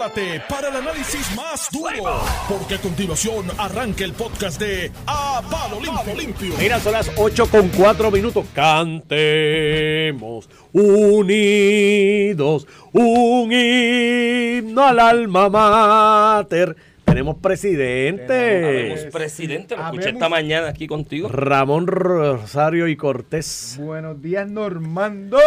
prepárate para el análisis más duro, porque a continuación arranca el podcast de A Palo Limpio. Limpio. Mira, son las 8 con 4 minutos. Cantemos unidos un himno al alma mater. Tenemos presidente. Habemos presidente, lo escuché esta mañana aquí contigo. Ramón Rosario y Cortés. Buenos días, Normando.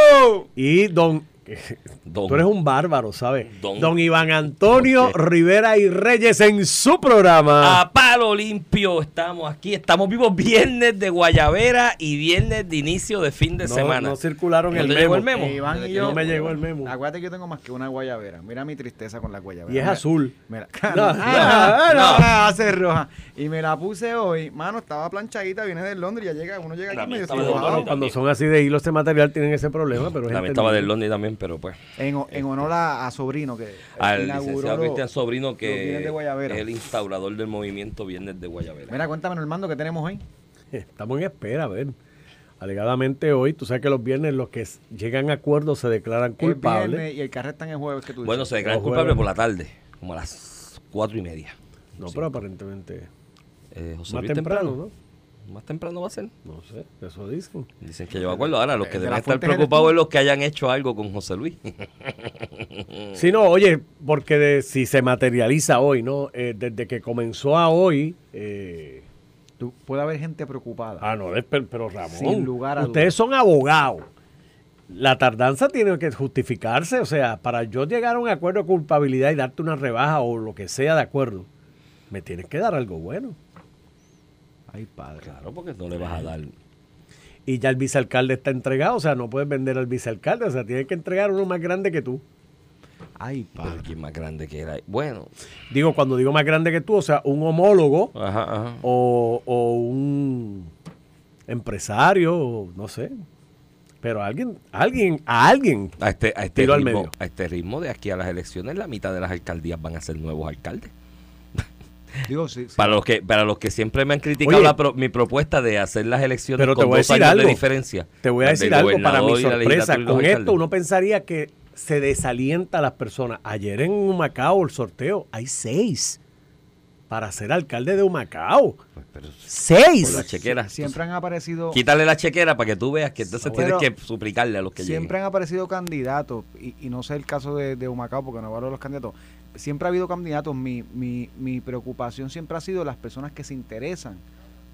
Y don Don. Tú eres un bárbaro, ¿sabes? Don. Don, Iván Antonio. Rivera y Reyes en su programa. A palo limpio estamos aquí. Estamos vivos viernes de Guayavera y viernes de inicio de fin de no, semana. no circularon ¿No el memo. llegó el memo? Eh, Iván y yo. No me llegó el memo. Acuérdate que yo tengo más que una guayabera. Mira mi tristeza con la guayabera. Y es Mira- azul. Mira, No, Ah, no, no. ser roja. Y me la puse hoy. Mano, estaba planchadita, viene de Londres. Ya llega, uno llega aquí La mía medio de. Cuando son así de hilos de material tienen ese problema, pero es También estaba del entendible. Londres también, pero pues. En, en honor a, a Sobrino, que Al inauguró licenciado lo- Cristian Sobrino, que es el instaurador del movimiento Viernes de Guayavera. Mira, cuéntame, Normando, ¿qué tenemos hoy? Estamos en espera, a ver. Alegadamente hoy, tú sabes que los viernes los que llegan a acuerdos se declaran Es culpables. viernes y el está en el jueves que tú Bueno, dices. se declaran culpables por la tarde, como a las cuatro y media. No, Sí. pero aparentemente Eh, José más Luis temprano, ¿no? Más temprano va a ser. No sé, eso dicen. Dicen que yo me acuerdo. Ahora, los que De deben estar preocupados es los que hayan hecho algo con José Luis. Sí, no, oye, porque de- si se materializa hoy, ¿no? Eh, desde que comenzó a hoy, eh, Tú- puede haber gente preocupada. ah, no, es- pero, pero Ramón, Sin lugar a ustedes son abogados. La tardanza tiene que justificarse, o sea, para yo llegar a un acuerdo de culpabilidad y darte una rebaja o lo que sea de acuerdo, me tienes que dar algo bueno. Ay, padre. Claro, porque no le vas a dar. Y ya el vicealcalde está entregado, o sea, no puedes vender al vicealcalde, o sea, tienes que entregar uno más grande que tú. Ay, padre. quién más grande que era. Bueno, Digo, cuando digo más grande que tú, o sea, un homólogo ajá, ajá. o, o un empresario, no sé. Pero alguien, alguien, a alguien. A este, a, este al ritmo, medio. a este ritmo de aquí a las elecciones, la mitad de las alcaldías van a ser nuevos alcaldes. Digo, sí, sí. Para los que para los que siempre me han criticado Oye. la pro- mi propuesta de hacer las elecciones Pero te con voy a dos decir años algo. de diferencia. Te voy a decir algo para mi sorpresa. Con esto uno pensaría que se desalienta a las personas. Ayer en Humacao, el sorteo, hay seis para ser alcalde de Humacao. Pues, pero ¡Seis! por la chequera. Siempre han aparecido. Quítale la chequera para que tú veas que entonces tienes que suplicarle a los que Siempre lleguen. han aparecido candidatos, y, y no sé el caso de, de Humacao porque no valoro los candidatos. Siempre ha habido candidatos. Mi, mi, mi preocupación siempre ha sido las personas que se interesan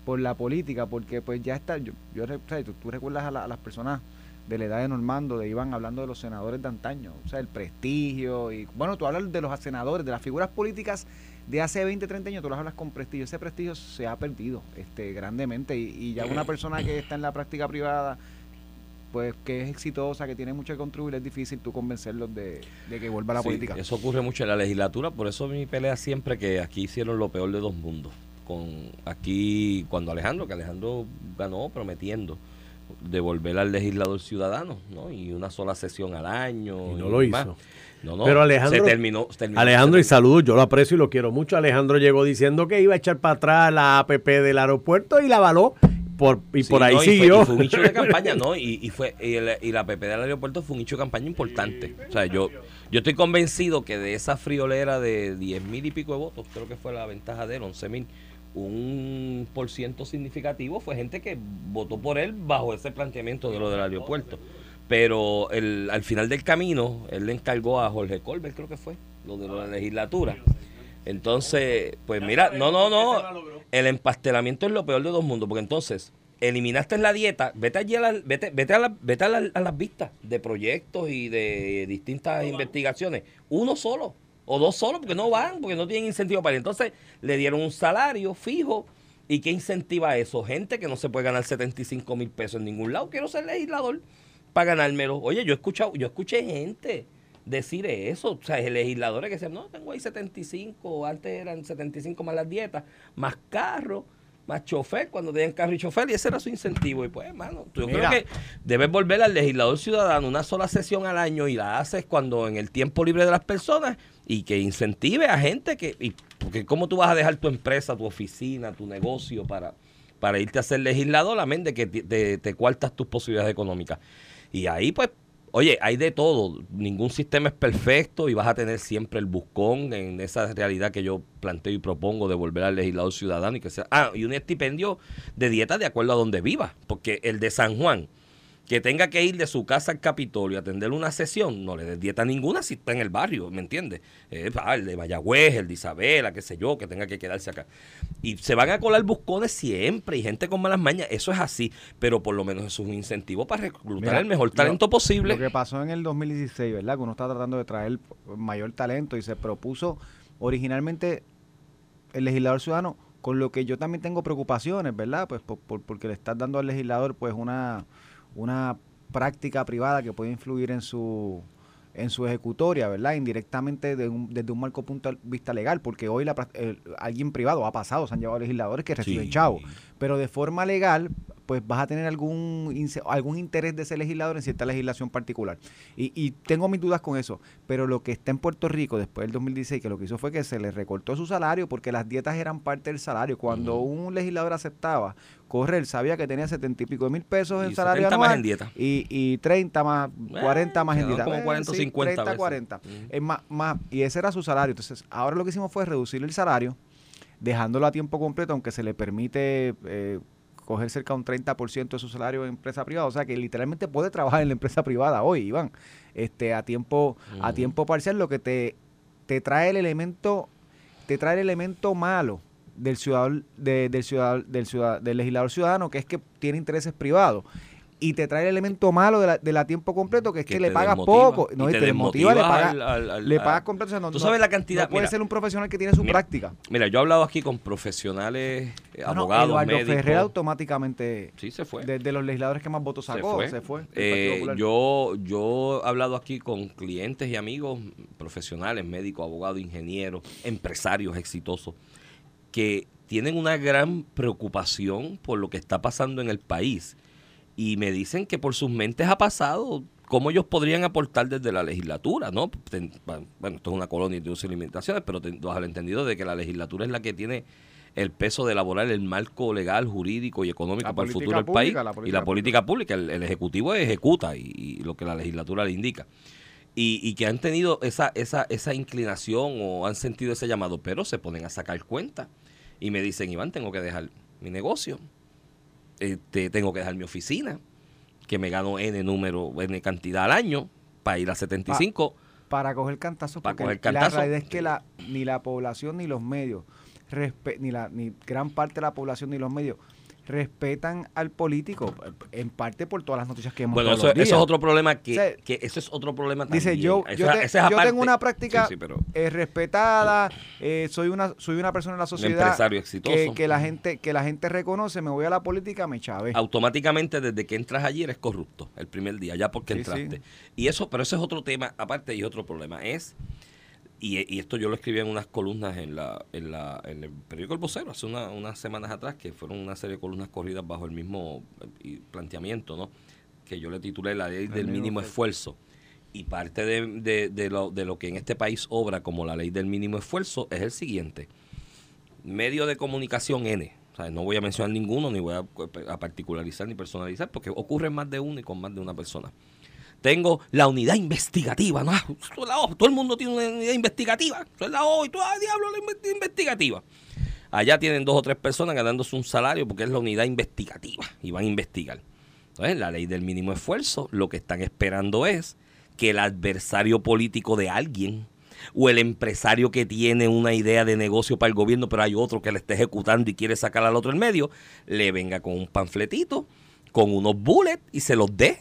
por la política, porque pues ya está. Yo, yo re- o sea, tú, tú recuerdas a, la- a las personas de la edad de Normando, de Iván, hablando de los senadores de antaño, o sea, el prestigio. y Bueno, tú hablas de los senadores, de las figuras políticas de hace 20, 30 años, tú las hablas con prestigio. Ese prestigio se ha perdido este, grandemente, y, y ya una persona que está en la práctica privada pues que es exitosa, que tiene mucho que contribuir, es difícil tú convencerlos de, de que vuelva a la Sí, política. Eso ocurre mucho en la legislatura, por eso mi pelea siempre que aquí hicieron lo peor de dos mundos. Con aquí, cuando Alejandro, que Alejandro ganó prometiendo devolver al legislador ciudadano, ¿no? Y una sola sesión al año. Y no lo más. hizo. No, no, Pero Alejandro- se terminó. se terminó- Alejandro, y se saludos, yo lo aprecio y lo quiero mucho. Alejandro llegó diciendo que iba a echar para atrás la APP del aeropuerto y la avaló por, y Sí, por ahí no, y fue- siguió. y Fue, un hecho de campaña, ¿no? Y, y fue y, el- y la PP del aeropuerto fue un hecho de campaña importante. O sea, yo, yo estoy convencido que de esa friolera de 10 mil y pico de votos, creo que fue la ventaja de él, 11 mil, un por ciento significativo fue gente que votó por él bajo ese planteamiento de lo del aeropuerto. Pero el, al final del camino, él le encargó a Jorge Colbert, creo que fue, lo de la legislatura. Entonces, pues mira, no, no, no. El empastelamiento es lo peor de dos mundos, porque entonces eliminaste la dieta, vete allí a la- vete, vete a, la- vete a, la- a las vistas de proyectos y de distintas investigaciones. Uno solo, o dos solos, porque no van, porque no tienen incentivo para ir. Entonces, le dieron un salario fijo. ¿Y qué incentiva eso? Gente que no se puede ganar 75 mil pesos en ningún lado. Quiero ser legislador para ganármelo. Oye, yo he escuchado, yo escuché gente decir eso. O sea, legisladores que decían, no, tengo ahí 75, antes eran 75 más las dietas, más carro, más chofer, cuando tenían carro y chofer, y ese era su incentivo. Y pues, hermano, yo Mira. creo que debes volver al legislador ciudadano una sola sesión al año y la haces cuando en el tiempo libre de las personas y que incentive a gente que, y, porque cómo tú vas a dejar tu empresa, tu oficina, tu negocio para, para irte a ser legislador, a menos de que te, te, te cuartas tus posibilidades económicas. Y ahí, pues, Oye, hay de todo. Ningún sistema es perfecto y vas a tener siempre el buscón en esa realidad que yo planteo y propongo de volver al legislador ciudadano y que sea. Ah, y un estipendio de dieta de acuerdo a donde viva. Porque el de San Juan, que tenga que ir de su casa al Capitolio a atender una sesión, no le des dieta ninguna si está en el barrio, ¿me entiendes? Eh, ah, el de Mayagüez, el de Isabela, qué sé yo, que tenga que quedarse acá. Y se van a colar buscones siempre y gente con malas mañas, eso es así, pero por lo menos es un incentivo para reclutar Mira, el mejor talento lo- posible. Lo que pasó en el 2016, ¿verdad? Que uno está tratando de traer mayor talento y se propuso originalmente el legislador ciudadano, con lo que yo también tengo preocupaciones, ¿verdad? Pues por- por- porque le estás dando al legislador pues una, una práctica privada que puede influir en su en su ejecutoria, ¿verdad? Indirectamente de un- desde un marco punto de vista legal, porque hoy la, el- alguien privado ha pasado, se han llevado legisladores que reciben Sí. chavos, pero de forma legal, pues vas a tener algún algún interés de ese legislador en cierta legislación particular. Y, y tengo mis dudas con eso, pero lo que está en Puerto Rico después del 2016, que lo que hizo fue que se le recortó su salario porque las dietas eran parte del salario. Cuando un legislador aceptaba correr, sabía que tenía setenta y pico de mil pesos en Y salario 70 más anual en dieta. Y, y 30 más, 40 más en dieta. como Eh, 40 o sí, 50 30, veces. 40. Ujú. Es más, más, y ese era su salario. Entonces, ahora lo que hicimos fue reducir el salario, dejándolo a tiempo completo, aunque se le permite eh, coger cerca de un 30% de su salario en empresa privada. O sea, que literalmente puede trabajar en la empresa privada hoy, Iván, este, a tiempo, a tiempo parcial, lo que te, te trae el elemento, te trae el elemento malo del ciudadano, de- del ciudadano, del ciudad- del legislador ciudadano, que es que tiene intereses privados. Y te trae el elemento malo de la, de la tiempo completo, que es que, Que le pagas desmotiva. poco. No, y te te desmotiva, le pagas, al- al- al- le pagas completo. o sea, no- Tú no- sabes la cantidad, No puede mira. ser un profesional que tiene su Mira, práctica. Mira, yo he hablado aquí con profesionales, eh, No, no, abogados, Eduardo médicos. Ferrer automáticamente, Sí, se fue. de, de los legisladores que más votos Se sacó, fue. se fue. Eh, yo, yo he hablado aquí con clientes y amigos profesionales, médicos, abogados, ingenieros, empresarios exitosos, que tienen una gran preocupación por lo que está pasando en el país. Y me dicen que por sus mentes ha pasado cómo ellos podrían aportar desde la legislatura, ¿no? Bueno, esto es una colonia de y limitaciones, pero bajo el entendido de que la legislatura es la que tiene el peso de elaborar el marco legal, jurídico y económico La para el futuro del país. la y la política pública, el, el Ejecutivo ejecuta y, y lo que la legislatura le indica. Y, y que han tenido esa, esa, esa inclinación o han sentido ese llamado, pero se ponen a sacar cuenta y me dicen, Iván, tengo que dejar mi negocio, este, tengo que dejar mi oficina, que me gano N número, N cantidad al año, para ir a 75. para coger cantazos Para porque coger la cantazos. realidad es que la, ni la población ni los medios ni la ni gran parte de la población ni los medios respetan al político en parte por todas las noticias que hemos Bueno, todos eso, los días. eso es otro problema que, O sea, que eso es otro problema también. Dice, yo, yo, te- esa es yo tengo una práctica Sí, sí, pero eh, respetada, eh, soy una soy una persona en la sociedad empresario exitoso. que, que la gente que la gente reconoce, me voy a la política, me chave. automáticamente desde que entras allí eres corrupto el primer día, ya porque Sí, entraste. sí. Y eso, pero ese es otro tema aparte y otro problema. Es, y, y esto yo lo escribí en unas columnas en la, en la, en el periódico El Vocero hace una- unas semanas atrás, que fueron una serie de columnas corridas bajo el mismo eh, planteamiento, ¿no? Que yo le titulé La ley del mínimo esfuerzo. Y parte de, de- de lo, de lo que en este país obra como la ley del mínimo esfuerzo es el siguiente. Medio de comunicación N. O sea, no voy a mencionar ninguno, ni voy a, a particularizar ni personalizar, porque ocurre en más de uno y con más de una persona. Tengo la unidad investigativa, ¿no? Eso es la O, todo el mundo tiene una unidad investigativa. Eso es la O y tú, ah, diablo, la inve- investigativa. Allá tienen dos o tres personas ganándose un salario porque es la unidad investigativa y van a investigar. Entonces, la ley del mínimo esfuerzo, lo que están esperando es que el adversario político de alguien o el empresario que tiene una idea de negocio para el gobierno, pero hay otro que le está ejecutando y quiere sacar al otro en medio, le venga con un panfletito, con unos bullets y se los dé.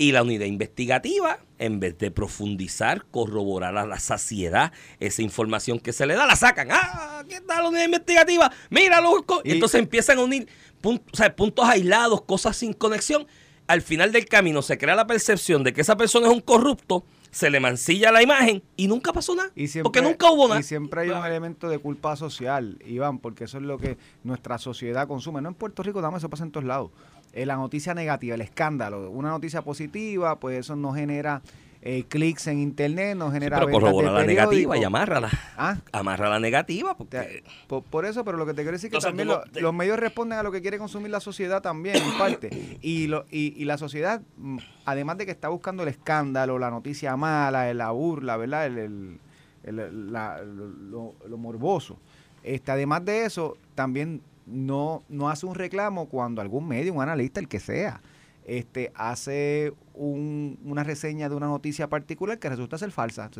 Y la unidad investigativa, en vez de profundizar, corroborar a la saciedad esa información que se le da, la sacan. ¡Ah! ¿Qué tal la unidad investigativa? Míralo. co-". Y entonces empiezan a unir pun- o sea, puntos aislados, cosas sin conexión. Al final del camino se crea la percepción de que esa persona es un corrupto, se le mancilla la imagen y nunca pasó nada. Y siempre, porque nunca hubo nada. Y siempre hay un elemento de culpa social, Iván, porque eso es lo que nuestra sociedad consume. No en Puerto Rico, dame, eso pasa en todos lados. Eh, la noticia negativa, el escándalo, una noticia positiva, pues eso no genera eh, clics en internet, no Sí, genera pero ventas corrobora la negativa y amárrala. Ah, Amarra la negativa porque... por, por eso, pero lo que te quiero decir es que Entonces, también lo- te- los medios responden a lo que quiere consumir la sociedad también, en parte. Y, lo, y, y la sociedad, mm, además de que está buscando el escándalo, la noticia mala, la burla, ¿verdad? El, el- el- la- lo, lo morboso. Este, además de eso, también no, no hace un reclamo cuando algún medio, un analista, el que sea, este, hace un- una reseña de una noticia particular que resulta ser falsa.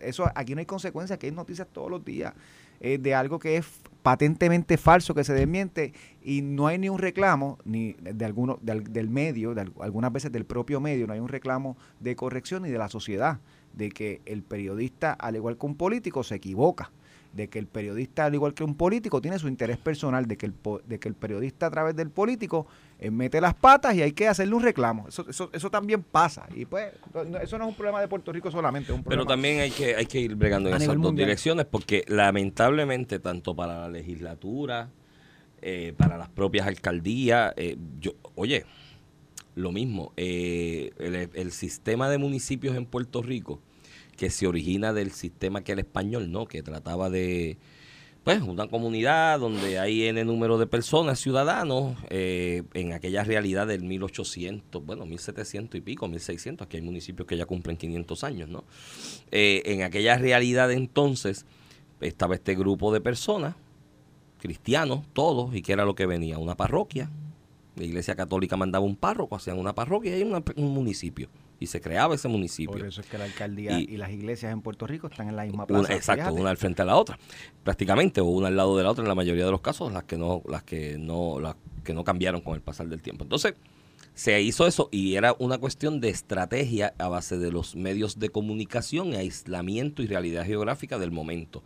Eso aquí no hay consecuencias, aquí hay noticias todos los días eh, de algo que es patentemente falso, que se desmiente y no hay ni un reclamo ni de alguno del, del medio, de al- algunas veces del propio medio, no hay un reclamo de corrección ni de la sociedad, de que el periodista, al igual que un político, se equivoca de que el periodista, al igual que un político, tiene su interés personal, de que el, po- de que el periodista a través del político eh, mete las patas y hay que hacerle un reclamo. Eso, eso, eso también pasa. Y pues, no- eso no es un problema de Puerto Rico solamente, es un Pero problema también hay que, hay que ir bregando en A esas dos mundial. direcciones porque lamentablemente tanto para la legislatura, eh, para las propias alcaldías, eh, yo, oye, lo mismo, eh, el, el sistema de municipios en Puerto Rico que se origina del sistema que era español, ¿no? Que trataba de, pues, una comunidad donde hay N número de personas, ciudadanos, eh, en aquella realidad del 1800, bueno, 1700 y pico, 1600, aquí hay municipios que ya cumplen 500 años, ¿no? Eh, en aquella realidad entonces estaba este grupo de personas, cristianos, todos, y que era lo que venía, una parroquia, la iglesia católica mandaba un párroco, hacían una parroquia y un municipio, y se creaba ese municipio. Por eso es que la alcaldía Y- y, las iglesias en Puerto Rico están en la misma Una- plaza. exacto, fíjate. una al frente a la otra, prácticamente, o una al lado de la otra en la mayoría de los casos, las que no, las que no, las que no cambiaron con el pasar del tiempo. Entonces, se hizo eso y era una cuestión de estrategia a base de los medios de comunicación, aislamiento y realidad geográfica del momento.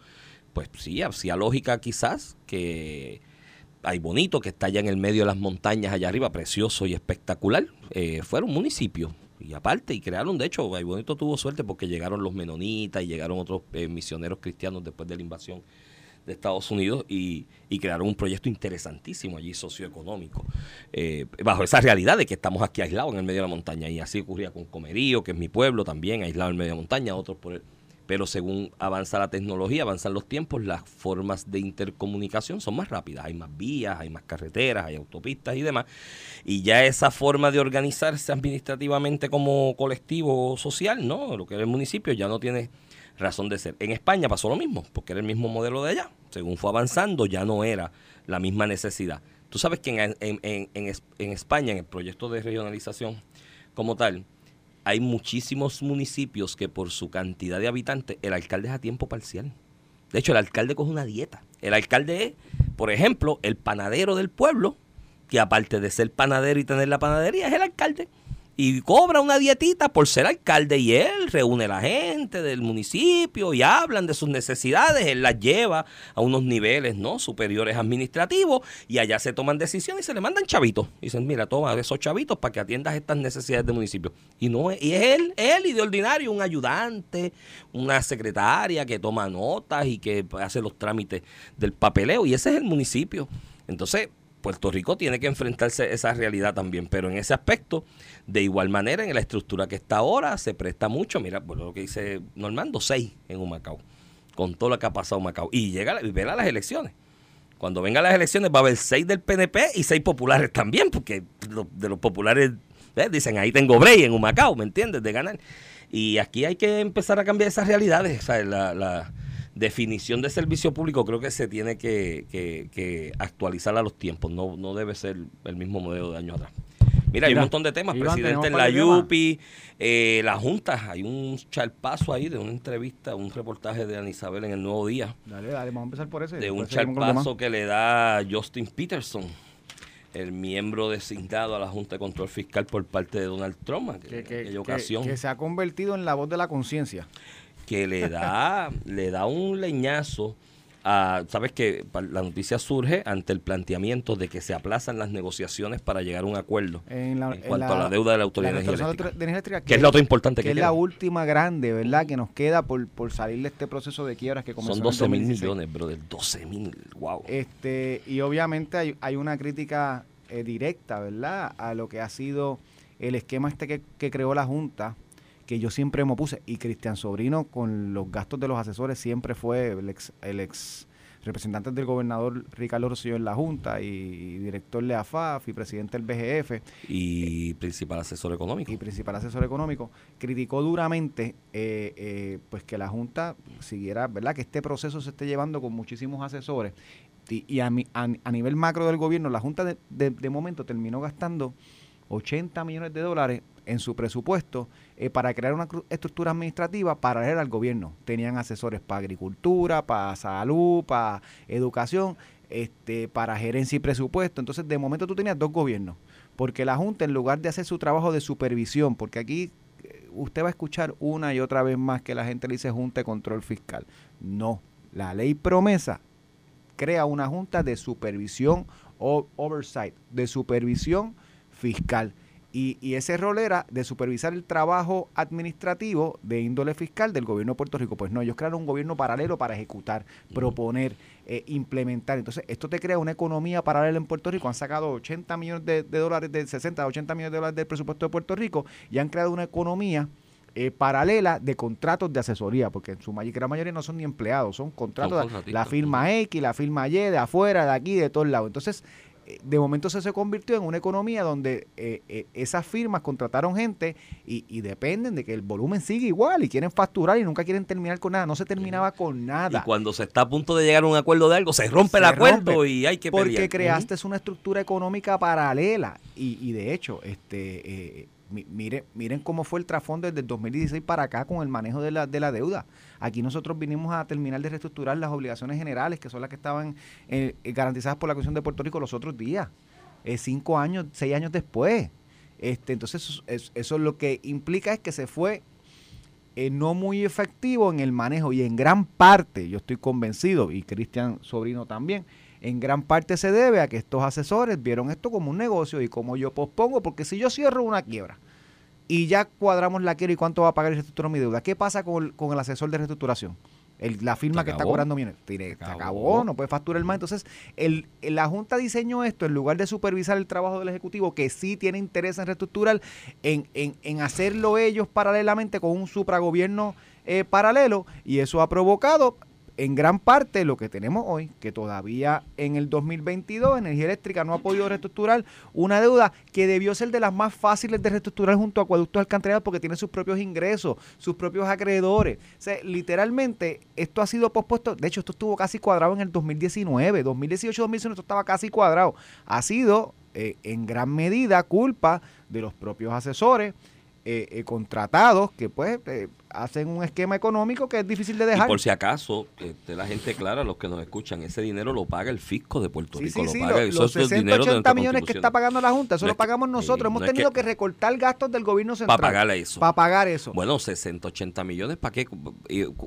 Pues sí, hacía lógica quizás que hay bonito que está allá en el medio de las montañas allá arriba, precioso y espectacular, eh, fuera un municipio. Y aparte, y crearon, de hecho, Bonito tuvo suerte porque llegaron los menonitas y llegaron otros eh, misioneros cristianos después de la invasión de Estados Unidos y, y crearon un proyecto interesantísimo allí socioeconómico, eh, bajo esa realidad de que estamos aquí aislados en el medio de la montaña. Y así ocurría con Comerío, que es mi pueblo también, aislado en el medio de la montaña, otros por el... Pero según avanza la tecnología, avanzan los tiempos, las formas de intercomunicación son más rápidas. Hay más vías, hay más carreteras, hay autopistas y demás. Y ya esa forma de organizarse administrativamente como colectivo social, ¿no? Lo que era el municipio ya no tiene razón de ser. En España pasó lo mismo, porque era el mismo modelo de allá. Según fue avanzando, ya no era la misma necesidad. Tú sabes que en, en- en- en Es- en España, en el proyecto de regionalización como tal, hay muchísimos municipios que por su cantidad de habitantes, el alcalde es a tiempo parcial. De hecho, el alcalde coge una dieta. El alcalde es, por ejemplo, el panadero del pueblo, que aparte de ser panadero y tener la panadería, es el alcalde. Y cobra una dietita por ser alcalde y él reúne a la gente del municipio y hablan de sus necesidades, él las lleva a unos niveles no superiores administrativos y allá se toman decisiones y se le mandan chavitos. Dicen, mira, toma esos chavitos para que atiendas estas necesidades del municipio. Y no y es él, él y de ordinario un ayudante, una secretaria que toma notas y que hace los trámites del papeleo y ese es el municipio. Entonces, Puerto Rico tiene que enfrentarse a esa realidad también, pero en ese aspecto, de igual manera, en la estructura que está ahora, se presta mucho. Mira, por lo que dice Normando, seis en Humacao, con todo lo que ha pasado en Humacao. Y llega y verá las elecciones. Cuando vengan las elecciones va a haber seis del PNP y seis populares también, porque de los populares ¿ves? dicen, ahí tengo break en Humacao, ¿me entiendes? De ganar. Y aquí hay que empezar a cambiar esas realidades. La, definición de servicio público creo que se tiene que actualizar a los tiempos. No, no debe ser el mismo modelo de años atrás. Mira, hay un montón de temas. Iván, Presidente en la. YUPI, eh, la Junta. Hay un charpazo ahí de una entrevista, un reportaje de Ana Isabel en el Nuevo Día Dale, dale, vamos a empezar por ese. de un charpazo que le da Justin Peterson, el miembro designado a la Junta de Control Fiscal por parte de Donald Trump, que, que- ocasión, que se ha convertido en la voz de la conciencia. que le da, le da un leñazo a, sabes que la noticia surge ante el planteamiento de que se aplazan las negociaciones para llegar a un acuerdo En, la, en en cuanto a la deuda de la Autoridad de Energía Eléctrica, de Energía Eléctrica, que es la otra importante que que es queda. la última grande, ¿verdad? Que nos queda por, por salir de este proceso de quiebras que comenzó Son en el 12 mil 2016. millones, brother, 12 mil, wow. Este, y obviamente hay, hay una crítica eh, directa, ¿verdad? A lo que ha sido el esquema este que, que creó la Junta, que yo siempre me opuse. Y Cristian Sobrino, con los gastos de los asesores, siempre fue el ex, el ex representante del gobernador Ricardo Rosselló en la Junta y director de AFAF y presidente del BGF. Y principal asesor económico. Y principal asesor económico, criticó duramente eh, eh, pues que la Junta siguiera, ¿verdad? Que este proceso se esté llevando con muchísimos asesores. Y, a, a, nivel macro del gobierno, la Junta de, de momento terminó gastando 80 millones de dólares en su presupuesto eh, para crear una estructura administrativa paralela al gobierno. Tenían asesores para agricultura, para salud, para educación, este, para gerencia y presupuesto. Entonces, de momento tú tenías dos gobiernos, porque la Junta, en lugar de hacer su trabajo de supervisión, porque aquí eh, usted va a escuchar una y otra vez más que la gente le dice Junta de Control Fiscal. No, la ley promesa crea una Junta de supervisión o oversight, de supervisión fiscal. Y, ese rol era de supervisar el trabajo administrativo de índole fiscal del gobierno de Puerto Rico. Pues no, ellos crearon un gobierno paralelo para ejecutar, proponer, eh, implementar. Entonces, esto te crea una economía paralela en Puerto Rico. Han sacado 80 millones de, dólares, de 60 a 80 millones de dólares del presupuesto de Puerto Rico y han creado una economía eh, paralela de contratos de asesoría, porque en su gran mayoría no son ni empleados, son contratos, de la firma X, la firma Y, de afuera, de aquí, de todos lados. Entonces, de momento se, se convirtió en una economía donde eh, eh, esas firmas contrataron gente y, dependen de que el volumen siga igual y quieren facturar y nunca quieren terminar con nada. No se terminaba con nada. Y cuando se está a punto de llegar a un acuerdo de algo, se rompe el acuerdo y hay que Porque creaste una estructura económica paralela y, y de hecho, este... Eh, miren, miren cómo fue el trasfondo desde el 2016 para acá con el manejo de la, de la deuda. Aquí nosotros vinimos a terminar de reestructurar las obligaciones generales, que son las que estaban eh, garantizadas por la Comisión de Puerto Rico los otros días, eh, cinco años, seis años después. Este, entonces, eso, lo que implica es que se fue eh, no muy efectivo en el manejo y en gran parte, yo estoy convencido, y Cristian Sobrino también, en gran parte se debe a que estos asesores vieron esto como un negocio y como yo pospongo, porque si yo cierro una quiebra y ya cuadramos la quiebra y cuánto va a pagar el reestructura mi deuda, ¿qué pasa con el, asesor de reestructuración? la firma que está cobrando bien, se acabó, no puede facturar más. Entonces, el, la Junta diseñó esto en lugar de supervisar el trabajo del Ejecutivo, que sí tiene interés en reestructurar, en, en, en hacerlo ellos paralelamente con un supragobierno eh, paralelo, y eso ha provocado en gran parte lo que tenemos hoy, que todavía en el 2022 Energía Eléctrica no ha podido reestructurar una deuda que debió ser de las más fáciles de reestructurar junto a Acueductos Alcantarillados porque tiene sus propios ingresos, sus propios acreedores. Literalmente esto ha sido pospuesto, de hecho esto estuvo casi cuadrado en el 2019, 2018, 2019 esto estaba casi cuadrado. Ha sido eh, en gran medida culpa de los propios asesores eh, eh, contratados que pues hacen un esquema económico que es difícil de dejar. Y por si acaso, este, la gente clara, los que nos escuchan, ese dinero lo paga el fisco de Puerto Rico. Sí, sí, lo paga, los 60, 80 millones que está pagando la Junta, eso lo pagamos nosotros. Hemos tenido que, recortar gastos del gobierno central. Para pagar eso. Para pagar eso. Bueno, 60, 80 millones, ¿para qué?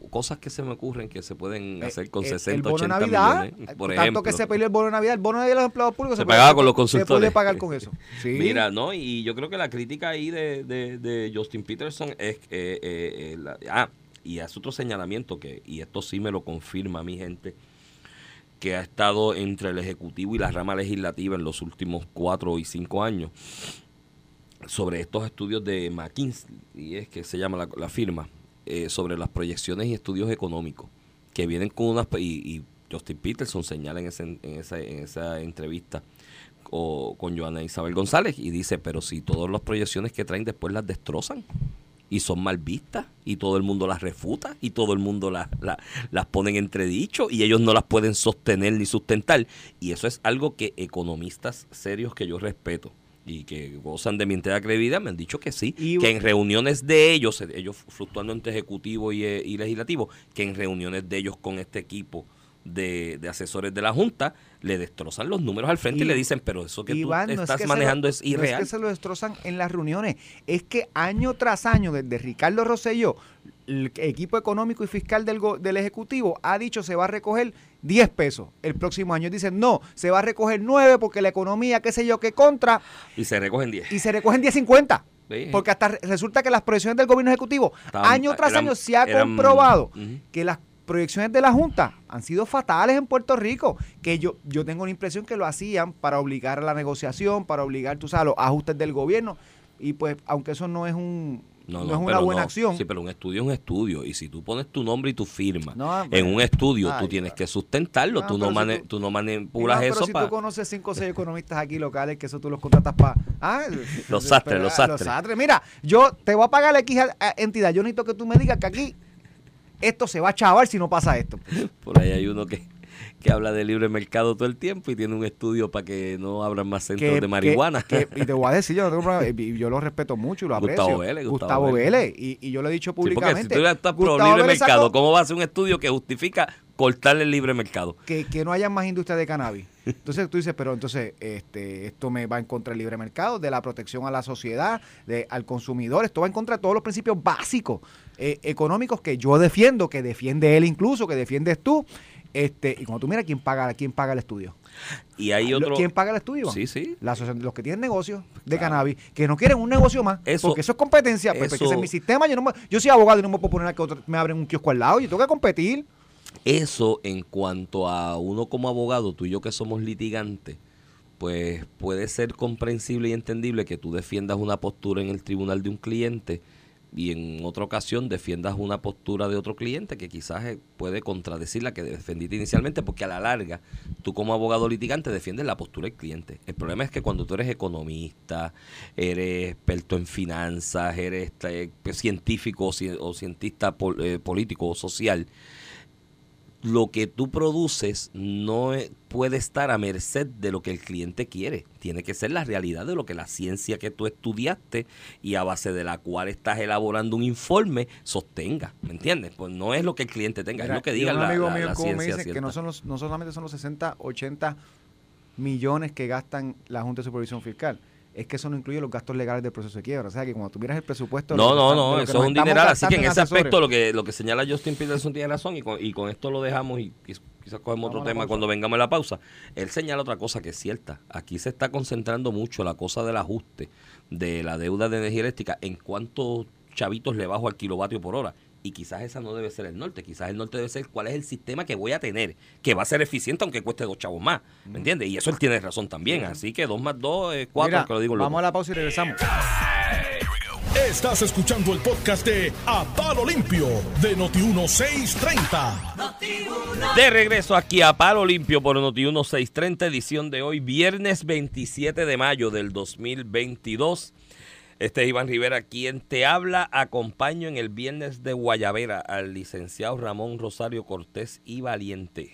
cosas que se me ocurren que se pueden hacer con 60, 80 Navidad, millones. Por tanto que se peleó el bono de Navidad, el bono de los empleados públicos se, pagaba con los consultores. Se puede pagar con eso. Mira, ¿no? Y yo creo que la crítica ahí de, de, Justin Peterson es... Eh, eh, ah, y hace otro señalamiento que, y esto sí me lo confirma mi gente, que ha estado entre el Ejecutivo y la rama legislativa en los últimos cuatro y cinco años, sobre estos estudios de McKinsey, y es que se llama la, firma, eh, sobre las proyecciones y estudios económicos, que vienen con unas, y, y Justin Peterson señala en, en, esa, en esa entrevista con Joana Isabel González, y dice, pero si todas las proyecciones que traen después las destrozan, y son mal vistas y todo el mundo las refuta y todo el mundo las, las, pone en entredicho y ellos no las pueden sostener ni sustentar. Y eso es algo que economistas serios que yo respeto y que gozan de mi entera credibilidad me han dicho que sí, que en reuniones de ellos, ellos fluctuando entre ejecutivo y, y legislativo, que en reuniones de ellos con este equipo de, asesores de la Junta le destrozan los números al frente y, le dicen, pero eso que tú estás manejando es irreal. No es que se lo destrozan en las reuniones, es que año tras año, desde Ricardo Rosselló, el equipo económico y fiscal del, del Ejecutivo ha dicho se va a recoger 10 pesos el próximo año. Dicen, no, se va a recoger 9 porque la economía, qué sé yo, qué contra. Y se recogen 10. Y se recogen 10.50. Porque hasta resulta que las proyecciones del gobierno ejecutivo, año tras año, se ha comprobado que las proyecciones de la Junta han sido fatales en Puerto Rico, que yo, yo tengo la impresión que lo hacían para obligar a la negociación, para obligar, tú sabes, los ajustes del gobierno. Y pues, aunque eso no es un, no, es pero una buena no. acción. Sí, pero un estudio es un estudio. Y si tú pones tu nombre y tu firma en pero- un estudio, Ay, tú tienes que sustentarlo. Tú, pero no si mane- tú- tú no manipulas pero eso si para... tú conoces cinco o seis economistas aquí locales, que eso tú los contratas para... Ah, Los sastres, pero, los ah, sastres. Mira, yo te voy a pagar la X entidad. Yo necesito que tú me digas que aquí esto se va a chavar si no pasa esto. Por ahí hay uno que, que habla de libre mercado todo el tiempo y tiene un estudio para que no abran más centros Que- de marihuana. que- que- y te voy a decir, yo, no tengo problema, y yo lo respeto mucho y lo aprecio. Gustavo Vélez, Gustavo Vélez. Vélez. Y, y yo lo he dicho Sí, porque si públicamente. tú estás pro libre mercado, sacó ¿cómo va a ser un estudio que justifica cortarle el libre mercado? que, que no haya más industria de cannabis. Entonces tú dices, pero entonces este, esto me va en contra del libre mercado, de la protección a la sociedad, de, al consumidor, esto va en contra de todos los principios básicos eh, económicos que yo defiendo, que defiende él incluso, que defiendes tú. Este, y cuando tú miras quién paga, quién paga el estudio. Y hay otro... ¿Quién paga el estudio? Sí, sí. La los que tienen negocios de Claro. cannabis, que no quieren un negocio más, Eso- porque eso es competencia, pues, porque eso- ese es mi sistema, yo no me- yo soy abogado y no me puedo poner a que otro me abren un kiosco al lado, yo tengo que competir. Eso en cuanto a uno como abogado, tú y yo que somos litigantes, pues puede ser comprensible y entendible que tú defiendas una postura en el tribunal de un cliente y en otra ocasión defiendas una postura de otro cliente que quizás eh, puede contradecir la que defendiste inicialmente, porque a la larga tú como abogado litigante defiendes la postura del cliente. El problema es que cuando tú eres economista, eres experto en finanzas, eres eh, científico o, ci- o cientista eh, político o social, lo que tú produces no e- puede estar a merced de lo que el cliente quiere. Tiene que ser la realidad de lo que la ciencia que tú estudiaste y a base de la cual estás elaborando un informe sostenga. ¿Me entiendes? Pues no es lo que el cliente tenga, Mira, es lo que diga un la, amigo la- mío la como me ciencia dice que no, son los, no solamente son los 60, 80 millones que gastan la Junta de Supervisión Fiscal, es que eso no incluye los gastos legales del proceso de quiebra. O sea que cuando tú miras el presupuesto... No, no, no, eso es un dineral. Así que en ese asesores, aspecto lo que, lo que señala Justin Peterson tiene razón y con, y con esto lo dejamos y quiz- quizás cogemos Vamos otro tema cuando vengamos a la pausa. Él señala otra cosa que es cierta. Aquí se está concentrando mucho la cosa del ajuste de la deuda de energía eléctrica en cuántos chavitos le bajo al kilovatio por hora. Y quizás esa no debe ser el norte, quizás el norte debe ser cuál es el sistema que voy a tener, que va a ser eficiente aunque cueste dos chavos más, ¿me entiendes? Y eso él tiene razón también, así que dos más dos es cuatro, Mira, que lo digo loco. vamos a la pausa y regresamos. Estás escuchando el podcast de A Palo Limpio de Noti1630. De regreso aquí a Palo Limpio por Noti 1630, edición de hoy, viernes 27 de mayo del 2022. Este es Iván Rivera, quien te habla. Acompaño en el viernes de Guayavera al licenciado Ramón Rosario Cortés y Valiente.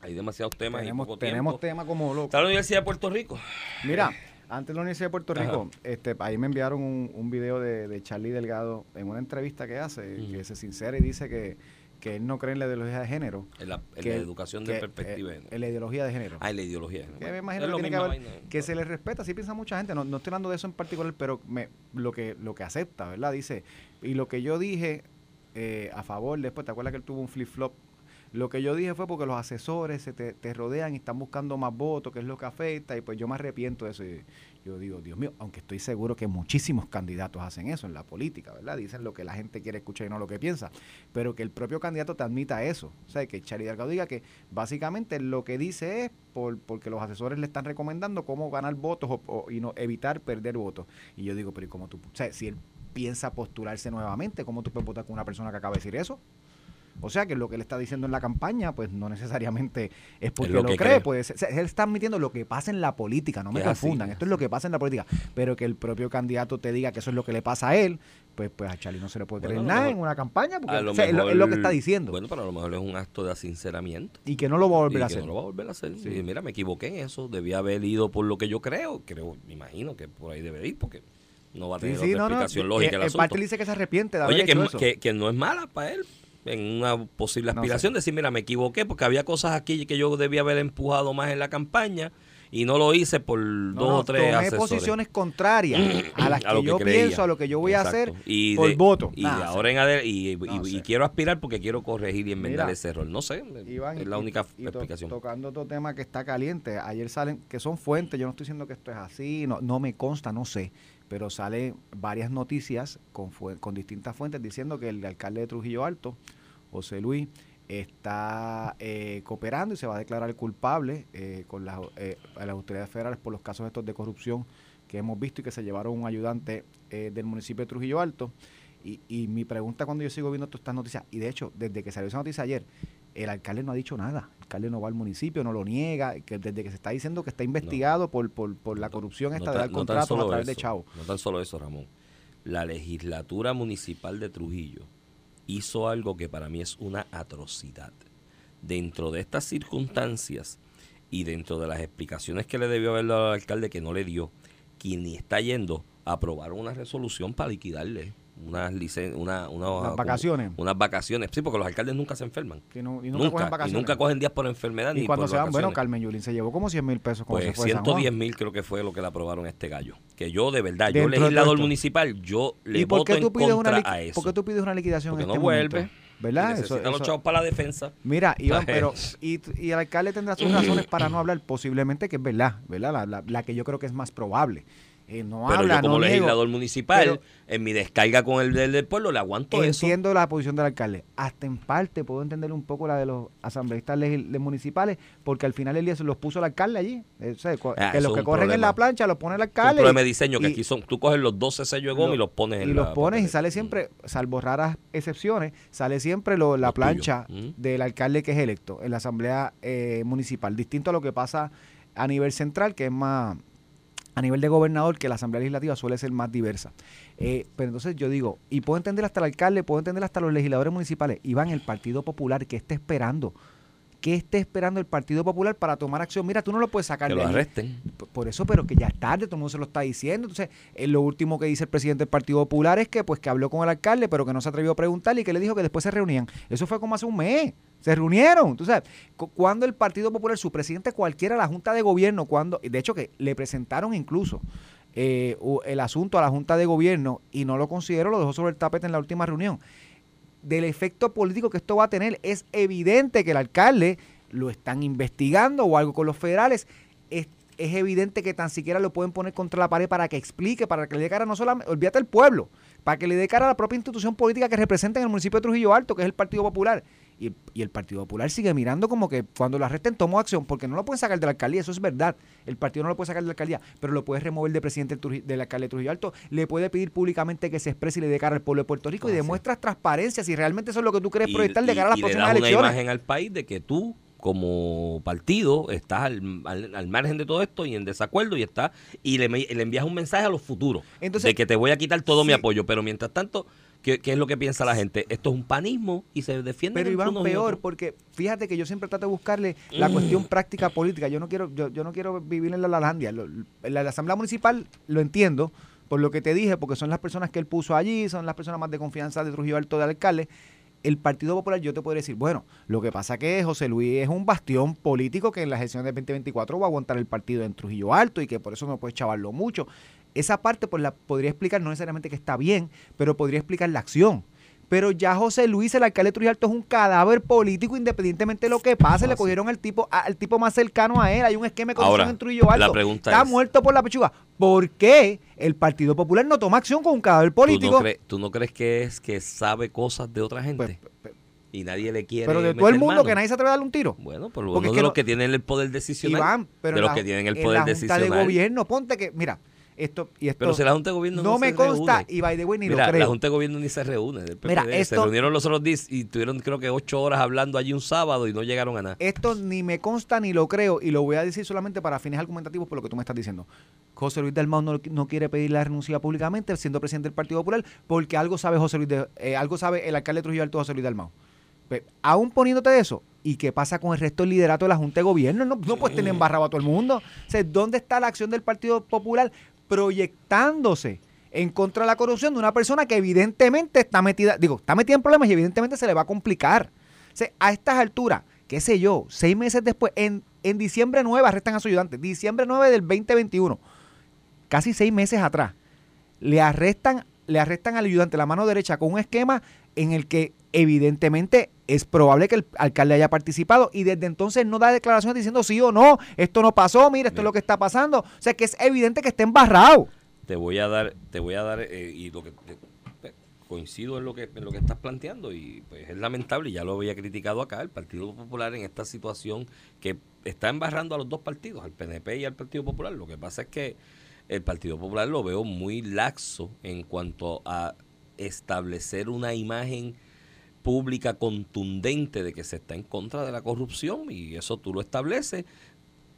Hay demasiados temas y Tenemos, poco tenemos tiempo. tema como loco. ¿Está la Universidad de Puerto Rico? Mira, antes de la Universidad de Puerto Ajá. Rico, este, ahí me enviaron un, un video de, de Charlie Delgado en una entrevista que hace, que se sincera y dice que, que él no cree en la ideología de género. En la, en que- la educación de que, perspectiva. eh, en la ideología de género. ah, en la ideología. Que me Bueno, imagino es que, lo tiene que, mismo haber- vaina. que se le respeta, así piensa mucha gente, no, no estoy hablando de eso en particular, pero me, lo que lo que acepta, ¿verdad? Dice, y lo que yo dije eh, a favor, después, ¿te acuerdas que él tuvo un flip-flop? Lo que yo dije fue porque los asesores se te, te rodean y están buscando más votos, que es lo que afecta, y pues yo me arrepiento de eso. Y yo digo, Dios mío, aunque estoy seguro que muchísimos candidatos hacen eso en la política, ¿verdad? Dicen lo que la gente quiere escuchar y no lo que piensa, pero que el propio candidato te admita eso. O sea, que Charlie Delgado diga que básicamente lo que dice es por, porque los asesores le están recomendando cómo ganar votos o, y no evitar perder votos. Y yo digo, pero ¿y cómo tú? O sea, si él piensa postularse nuevamente, ¿cómo tú puedes votar con una persona que acaba de decir eso? O sea que lo que él está diciendo en la campaña, pues no necesariamente es porque lo lo, que cree, cree. O sea, él está admitiendo lo que pasa en la política, no me Es así. confundan. Esto es lo que pasa en la política. Pero que el propio candidato te diga que eso es lo que le pasa a él, pues, pues a Charlie no se le puede Bueno, creer nada mejor- en una campaña, porque lo o sea, mejor- es lo que está diciendo. Bueno, pero a lo mejor es un acto de asinceramiento. y que no lo va a volver y a que hacer. no lo va a volver a hacer. Sí. Y mira, me equivoqué en eso. Debía haber ido por lo que yo creo. Creo, me imagino que por ahí debe ir porque no va a Sí, tener sí, otra no, no. explicación eh, lógica el asunto. parte él dice que se arrepiente de haber Oye, que, hecho eso. que, que no es mala para él en una posible No aspiración. Decir, mira, me equivoqué porque había cosas aquí que yo debía haber empujado más en la campaña y no lo hice por No, dos no, o tres tomé asesores. posiciones contrarias a las que, a lo que yo creía. pienso, a lo que yo voy a hacer y por de, voto. Y Nada, de ahora en adelante, y, y- No y sé. quiero aspirar porque quiero corregir y enmendar ese error. No sé, Iván, es la única to- explicación. tocando otro tema que está caliente, ayer salen, que son fuentes, yo no estoy diciendo que esto es así, no, no me consta, no sé, pero salen varias noticias con, con distintas fuentes diciendo que el alcalde de Trujillo Alto, José Luis, está eh, cooperando y se va a declarar culpable eh, con las, eh, a las autoridades federales por los casos estos de corrupción que hemos visto y que se llevaron un ayudante del municipio de Trujillo Alto. Y, y mi pregunta cuando yo sigo viendo todas estas noticias, y de hecho, desde que salió esa noticia ayer, el alcalde no ha dicho nada. El alcalde no va al municipio, no lo niega, que desde que se está diciendo que está investigado por, por, por la corrupción esta de dar contratos a través de eso, Chavo. No tan solo eso, Ramón. La legislatura municipal de Trujillo hizo algo que para mí es una atrocidad. Dentro de estas circunstancias y dentro de las explicaciones que le debió haber dado al alcalde que no le dio, quien ni está yendo, aprobaron una resolución para liquidarle unas licen una, una- como- vacaciones. unas vacaciones. Sí, porque los alcaldes nunca se enferman. No- y nunca, Nunca, cogen y vacaciones. nunca cogen días por enfermedad Y ni cuando por se van, bueno. Carmen Yulín se llevó como 100 mil pesos cuando Pues se fue de San Juan. 110 mil creo que fue lo que le aprobaron a este gallo. Que yo, de verdad, Dentro yo legislador municipal, yo le ¿Y por voto qué tú en pides una contra a eso. ¿Por qué tú pides una liquidación Porque en no este vuelve. momento? ¿Verdad? Y Eso- necesitan los chavos para la defensa. Mira, Iván, pero y, y el alcalde tendrá sus razones para no hablar, posiblemente que es verdad, ¿verdad? La, la- la que yo creo que es más probable. Eh, no Pero habla, yo como no niego. legislador municipal, Pero- en mi descarga con el del, del pueblo, le aguanto eso. Entiendo la posición del alcalde. Hasta en parte puedo entender un poco la de los asambleístas municipales, porque al final el día se los puso el alcalde allí. Eh, o sea, Ah, que los que corren en la plancha los pone el Es un alcalde. problema de diseño que y- aquí son, tú coges los 12 sellos de goma Lo- y los pones en y la los pones y sale siempre, salvo raras excepciones, sale siempre lo- la plancha Mm. del alcalde que es electo en la asamblea eh, municipal, distinto a lo que pasa a nivel central, que es más a nivel de gobernador, que la asamblea legislativa suele ser más diversa. Eh, pero entonces yo digo, y puedo entender hasta el alcalde, puedo entender hasta los legisladores municipales, y van el Partido Popular, que esté esperando? ¿Qué esté esperando el Partido Popular para tomar acción? Mira, tú no lo puedes sacar Que de lo arresten. Por eso, pero que ya es tarde, todo el mundo se lo está diciendo. Entonces, eh, lo último que dice el presidente del Partido Popular es que pues que habló con el alcalde, pero que no se atrevió a preguntarle y que le dijo que después se reunían. Eso fue como hace un mes. Se reunieron. Entonces, cu- cuando el Partido Popular, su presidente cualquiera, la Junta de Gobierno, cuando, de hecho que le presentaron incluso eh, el asunto a la Junta de Gobierno y no lo consideró, lo dejó sobre el tapete en la última reunión. Del efecto político que esto va a tener, es evidente que el alcalde lo están investigando o algo con los federales. Es, es evidente que tan siquiera lo pueden poner contra la pared para que explique, para que le dé cara no solamente, olvídate el pueblo, para que le dé cara a la propia institución política que representa en el municipio de Trujillo Alto, que es el Partido Popular. Y, y el Partido Popular sigue mirando como que cuando lo arresten tomó acción, porque no lo pueden sacar de la alcaldía, eso es verdad. El partido no lo puede sacar de la alcaldía, pero lo puede remover de presidente del, Truji- del alcalde de Trujillo Alto, le puede pedir públicamente que se exprese y le dé cara al pueblo de Puerto Rico y sí. demuestras transparencia si realmente eso es lo que tú quieres Y- proyectar de y- cara a las y le próximas das una elecciones. imagen al país de que tú como partido estás al, al- al margen de todo esto y en desacuerdo y está y le, envías un mensaje a los futuros Entonces, de que te voy a quitar todo mi apoyo pero mientras tanto ¿qué, qué es lo que piensa la gente? esto es un panismo y se defiende Pero Iván, peor, porque fíjate que yo siempre trato de buscarle la cuestión práctica política. Yo no quiero, yo, yo no quiero vivir en la Lalandia. Lo- La, la Asamblea Municipal lo entiendo, por lo que te dije, porque son las personas que él puso allí, son las personas más de confianza de Trujillo Alto de alcalde. El Partido Popular, yo te puedo decir, bueno, lo que pasa que José Luis es un bastión político que en las elecciones del 2024 va a aguantar el partido en Trujillo Alto y que por eso no puede chavarlo mucho. Esa parte pues la podría explicar, no necesariamente que está bien, pero podría explicar la acción. Pero ya José Luis, el alcalde de Trujillo Alto, es un cadáver político independientemente de lo que pase. Ah, le sí. cogieron al tipo, al tipo más cercano a él. Hay un esquema de corrupción en Trujillo Alto. la pregunta Está es- muerto por la pechuga. ¿Por qué el Partido Popular no toma acción con un cadáver ¿Tú no, político? crees, tú no crees que es que sabe cosas de otra gente? Pues, pues, y nadie le quiere pero de todo el mundo mano. que nadie se atreve a darle un tiro. Bueno, por lo Porque menos de los no- que tienen el poder decisional. Iván, pero de los la- que tienen el en poder la Junta de decisional. Gobierno, ponte que, mira, esto y esto Pero si la Junta de Gobierno no, no me se consta reúne. y by the way ni Mira, lo creo. la Junta de Gobierno ni se reúne. del Mira, PPD. Se esto- reunieron los otros días y tuvieron creo que ocho horas hablando allí un sábado y no llegaron a nada. Esto ni me consta ni lo creo y lo voy a decir solamente para fines argumentativos por lo que tú me estás diciendo. José Luis Dalmau no, no quiere pedir la renuncia públicamente siendo presidente del Partido Popular porque algo sabe José Luis de- eh, algo sabe el alcalde de Trujillo Alto José Luis Dalmau. Pe- aún poniéndote eso, ¿y qué pasa con el resto del liderato de la Junta de Gobierno? No, no puedes tener embarrado a todo el mundo. O sea, ¿dónde está la acción del Partido Popular proyectándose en contra de la corrupción de una persona que evidentemente está metida, digo, está metida en problemas y evidentemente se le va a complicar? O a estas alturas, qué sé yo, seis meses después, en, en diciembre 9 arrestan a su ayudante, diciembre 9 del 2021, casi seis meses atrás, le arrestan, le arrestan al ayudante la mano derecha con un esquema en el que evidentemente es probable que el alcalde haya participado y desde entonces no da declaraciones diciendo sí o no, esto no pasó, mira, esto es lo que está pasando. O sea que es evidente que está embarrado. Te voy a dar, te voy a dar, eh, y lo que te- te- coincido en lo que en lo que estás planteando, y pues es lamentable, ya lo había criticado acá, el Partido Popular en esta situación que está embarrando a los dos partidos, al PNP y al Partido Popular. Lo que pasa es que el Partido Popular lo veo muy laxo en cuanto a establecer una imagen pública contundente de que se está en contra de la corrupción y eso tú lo estableces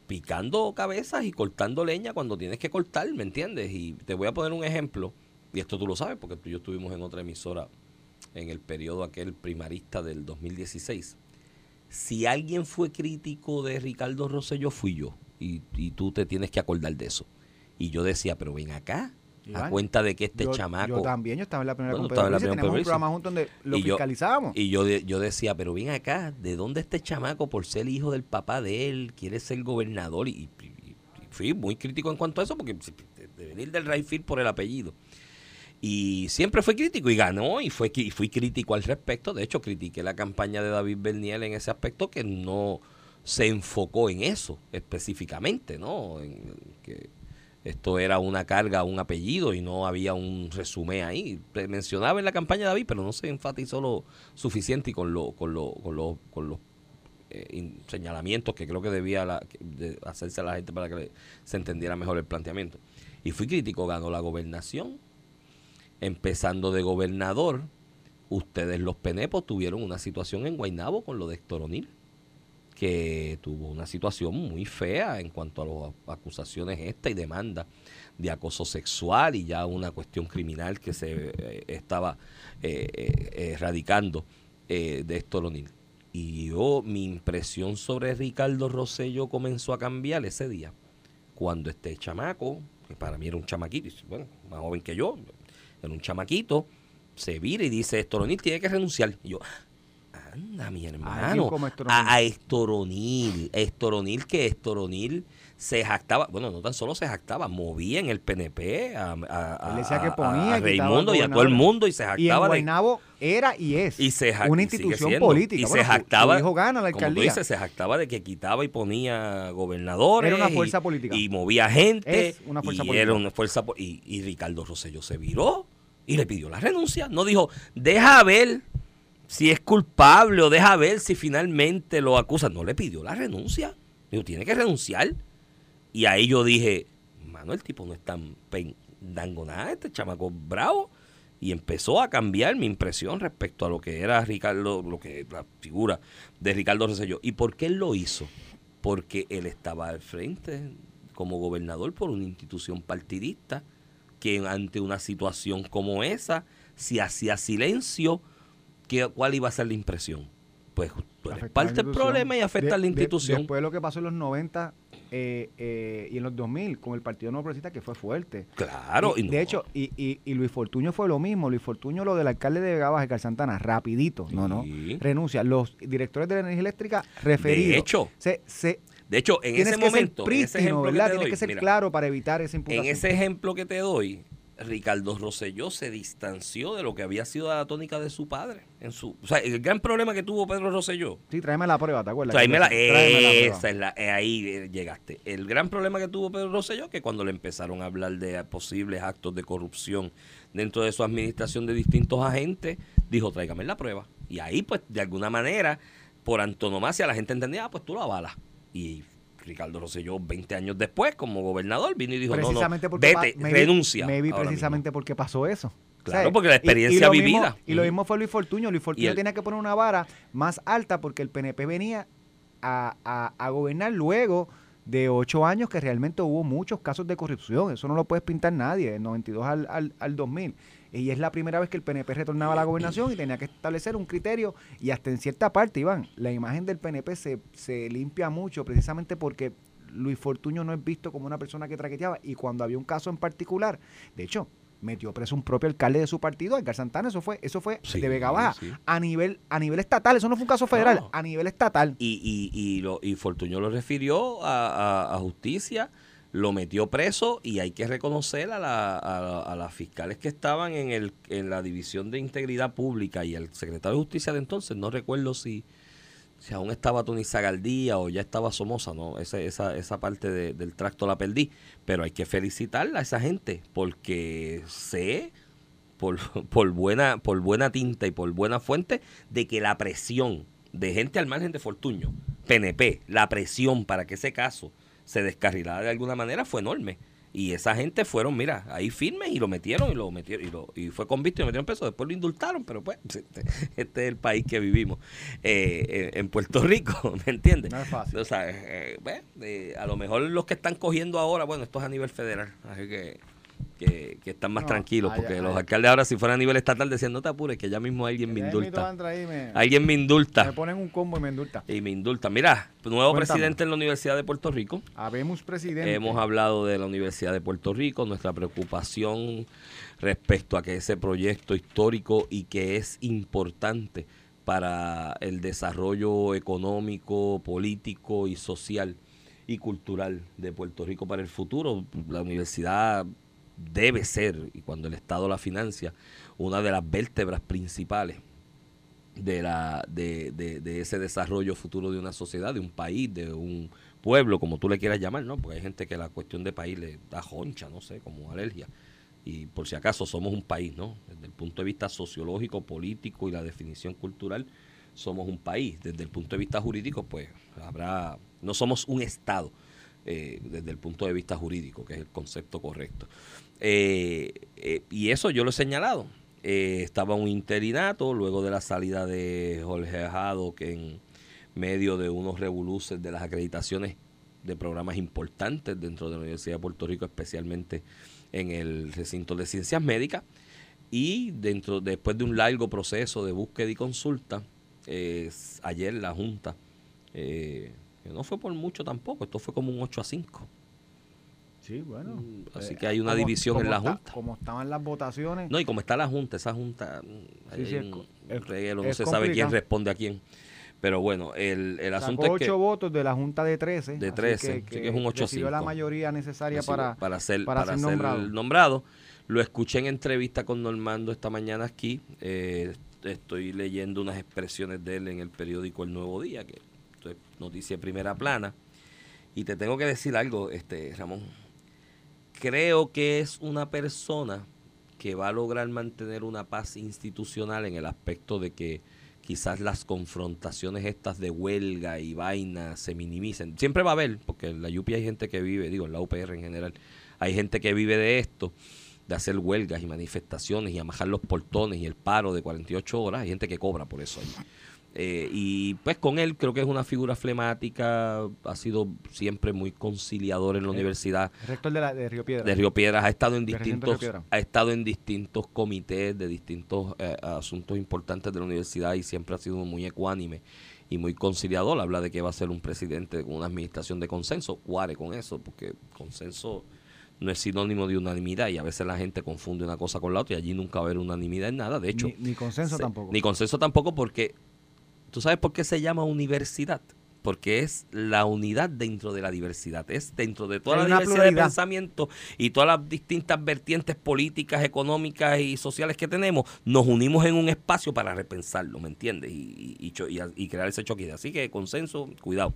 picando cabezas y cortando leña cuando tienes que cortar, ¿me entiendes? Y te voy a poner un ejemplo, y esto tú lo sabes porque tú y yo estuvimos en otra emisora en el periodo aquel primarista del 2016. Si alguien fue crítico de Ricardo Rosselló, fui yo, y, y tú te tienes que acordar de eso. Y yo decía, pero ven acá, a Iván, cuenta de que este yo, chamaco... Yo también, yo estaba en la primera Bueno, Pedro teníamos con un programa juntos donde lo Y yo- fiscalizábamos. Y yo, de- yo decía, pero ven acá, ¿de dónde este chamaco por ser hijo del papá de él quiere ser gobernador? Y, y- y fui muy crítico en cuanto a eso porque de venir del Rayfield por el apellido. Y siempre fue crítico y ganó y, fue, y fui crítico al respecto. De hecho, critiqué la campaña de David Berniel en ese aspecto que no se enfocó en eso específicamente, ¿no? En que esto era una carga, un apellido y no había un resumen ahí. Mencionaba en la campaña David, pero no se enfatizó lo suficiente y con, lo, con, lo, con, lo- con los eh, señalamientos que creo que debía hacerse a la gente para que se entendiera mejor el planteamiento. Y fui crítico, ganó la gobernación, empezando de gobernador. Ustedes los penepos tuvieron una situación en Guaynabo con lo de Héctor O'Neill que tuvo una situación muy fea en cuanto a las acusaciones esta y demanda de acoso sexual y ya una cuestión criminal que se eh, estaba eh, eh, eh, radicando eh, de Héctor O'Neill. Y yo, mi impresión sobre Ricardo Rosello comenzó a cambiar ese día, cuando este chamaco, que para mí era un chamaquito, bueno, más joven que yo, era un chamaquito, se vira y dice, Héctor O'Neill tiene que renunciar. Y yo, anda mi hermano, a, a Héctor O'Neill, que Héctor O'Neill se jactaba, bueno, no tan solo se jactaba, movía en el PNP a, a- a- que a- ponía, a Raimundo y a todo el mundo y se Y en jactaba de, Guaynabo era y es y se una y institución siendo. política. Y Bueno, se su- su jactaba, hijo gana la como tú alcaldía. dices, se jactaba de que quitaba y ponía gobernadores. Era una y- fuerza política. Y movía gente. Es una fuerza y política. Era una fuerza y, y Ricardo Rosselló se viró y le pidió la renuncia. No dijo, deja ver si es culpable o deja ver si finalmente lo acusan. No le pidió la renuncia. Dijo, tiene que renunciar. Y ahí yo dije, mano, el tipo no es tan pendango nada, este chamaco bravo. Y empezó a cambiar mi impresión respecto a lo que era Ricardo, lo que la figura de Ricardo Rosselló. ¿Y por qué él lo hizo? Porque él estaba al frente como gobernador por una institución partidista que ante una situación como esa, si hacía silencio, ¿qué, ¿cuál iba a ser la impresión? Pues tú eres a la parte del problema y afecta De- a la de- institución. después de lo que pasó en los 90 eh, eh, y en los 2000 con el Partido No Progresista, que fue fuerte. claro. Y, y no- de hecho, y, y, y Luis Fortuño fue lo mismo. Luis Fortuño, lo del alcalde de Vega Baja, Santana, rapidito. No, no. Renuncia. Los directores de la energía eléctrica referidos. de hecho, se, se, de hecho, en ese que momento, ser en ese prístino, ejemplo que Tienes que ser mira, claro para evitar esa imputación. En ese ejemplo que te doy, Ricardo Rosselló se distanció de lo que había sido la tónica de su padre. En su, o sea, el gran problema que tuvo Pedro Rosselló. Sí, tráeme la prueba, ¿te acuerdas? Tráeme la prueba. esa es la, eh, ahí eh, llegaste. El gran problema que tuvo Pedro Rosselló que cuando le empezaron a hablar de posibles actos de corrupción dentro de su administración de distintos agentes, dijo, tráigame la prueba. Y ahí, pues, de alguna manera, por antonomasia, la gente entendía, ah, pues tú lo avalas. Y Ricardo Rosselló, 20 años después, como gobernador, vino y dijo, no, no, precisamente porque vete, maybe- renuncia. maybe precisamente porque pasó eso. Claro, porque la experiencia y mismo- vivida. y lo mismo fue Luis Fortuño. Luis Fortuño el- tenía que poner una vara más alta porque el PNP venía a, a- a gobernar luego de ocho años que realmente hubo muchos casos de corrupción. Eso no lo puedes pintar nadie, del 92 al, al, al 2000. Y es la primera vez que el PNP retornaba a la gobernación y tenía que establecer un criterio. Y hasta en cierta parte, Iván, la imagen del PNP se, se limpia mucho precisamente porque Luis Fortuño no es visto como una persona que traqueteaba. Y cuando había un caso en particular, de hecho, metió preso un propio alcalde de su partido, Edgar Santana, eso fue, eso fue Sí, de Vega Baja, sí. a nivel, a nivel estatal, eso no fue un caso federal, No. a nivel estatal. Y, y, y, lo, y Fortuño lo refirió a, a- a justicia, lo metió preso y hay que reconocer a, la, a, a las fiscales que estaban en, la División de Integridad Pública y el secretario de Justicia de entonces, no recuerdo si, si aún estaba Tony Zagaldía o ya estaba Somoza, no, esa, esa, esa parte de- del tracto la perdí, pero hay que felicitarla a esa gente porque sé por, por buena por buena tinta y por buena fuente de que la presión de gente al margen de Fortuño, PNP, la presión para que ese caso se descarrilara de alguna manera fue enorme. Y esa gente fueron, mira, ahí firmes y lo metieron y lo metieron y, lo, y fue convicto y lo metieron preso. Después lo indultaron, pero pues este, este es el país que vivimos eh, eh, en Puerto Rico, ¿me entiendes? No es fácil. O sea, eh, bueno, eh, a lo mejor los que están cogiendo ahora, bueno, esto es a nivel federal, así que, que, que están más No, tranquilos, allá- porque los allá. alcaldes ahora si fuera a nivel estatal decían, no te apures, que ya mismo alguien me indulta. me- Alguien me indulta. Me ponen un combo y me indulta. Y me indulta. Mira, nuevo Cuéntame. presidente en la Universidad de Puerto Rico. Habemos presidente. Hemos hablado de la Universidad de Puerto Rico, nuestra preocupación respecto a que ese proyecto histórico y que es importante para el desarrollo económico, político y social y cultural de Puerto Rico para el futuro. La universidad debe ser, y cuando el Estado la financia, una de las vértebras principales de, la, de, de, de ese desarrollo futuro de una sociedad, de un país, de un pueblo, como tú le quieras llamar, ¿no? Porque hay gente que la cuestión de país le da joncha, no sé, como alergia. Y por si acaso somos un país, ¿no? Desde el punto de vista sociológico, político y la definición cultural, somos un país. Desde el punto de vista jurídico, pues habrá, no somos un Estado. eh, desde el punto de vista jurídico, que es el concepto correcto. Eh, eh, y eso yo lo he señalado. Eh, estaba un interinato luego de la salida de Jorge Ajado, que en medio de unos revoluces de las acreditaciones de programas importantes dentro de la Universidad de Puerto Rico, especialmente en el recinto de ciencias médicas, y dentro después de un largo proceso de búsqueda y consulta, ayer la Junta, no fue por mucho tampoco, esto fue como un 8 a 5. Sí, bueno. Mm, así Eh, que hay una división en la está- Junta. Como estaban las votaciones. No, y como está la Junta, esa Junta, mm, Sí, sí, es un es- reguero, no se sabe quién responde a quién. Pero bueno, el, el asunto sacó es que... ocho votos de la Junta de 13. De así 13, así que es un 8-5. recibió la mayoría necesaria recibe- para, para ser, para para ser ser nombrado. nombrado. Lo escuché en entrevista con Normando esta mañana aquí. eh, estoy leyendo unas expresiones de él en el periódico El Nuevo Día, que es noticia de primera plana. Y te tengo que decir algo, este Ramón. Creo que es una persona que va a lograr mantener una paz institucional en el aspecto de que quizás las confrontaciones estas de huelga y vaina se minimicen. Siempre va a haber, porque en la UPI hay gente que vive, digo, en la UPR en general, hay gente que vive de esto, de hacer huelgas y manifestaciones y amajar los portones y el paro de 48 horas. Hay gente que cobra por eso ahí. Eh, y pues con él creo que es una figura flemática, ha sido siempre muy conciliador en la Eh, universidad rector de, la, de Río Piedra. de Río Piedras ha estado en distintos Piedras. ha estado en distintos comités de distintos eh, asuntos importantes de la universidad y siempre ha sido muy ecuánime y muy conciliador habla de que va a ser un presidente con una administración de consenso cuare con eso porque consenso no es sinónimo de unanimidad y a veces la gente confunde una cosa con la otra y allí nunca va a haber unanimidad en nada de hecho Ni, ni consenso se- tampoco. Ni consenso tampoco porque, ¿tú sabes por qué se llama universidad? Porque es la unidad dentro de la diversidad, es dentro de toda Hay la diversidad de pensamiento y todas las distintas vertientes políticas, económicas y sociales que tenemos, nos unimos en un espacio para repensarlo, ¿me entiendes? Y, y, y y- crear ese choque. Así que consenso, cuidado.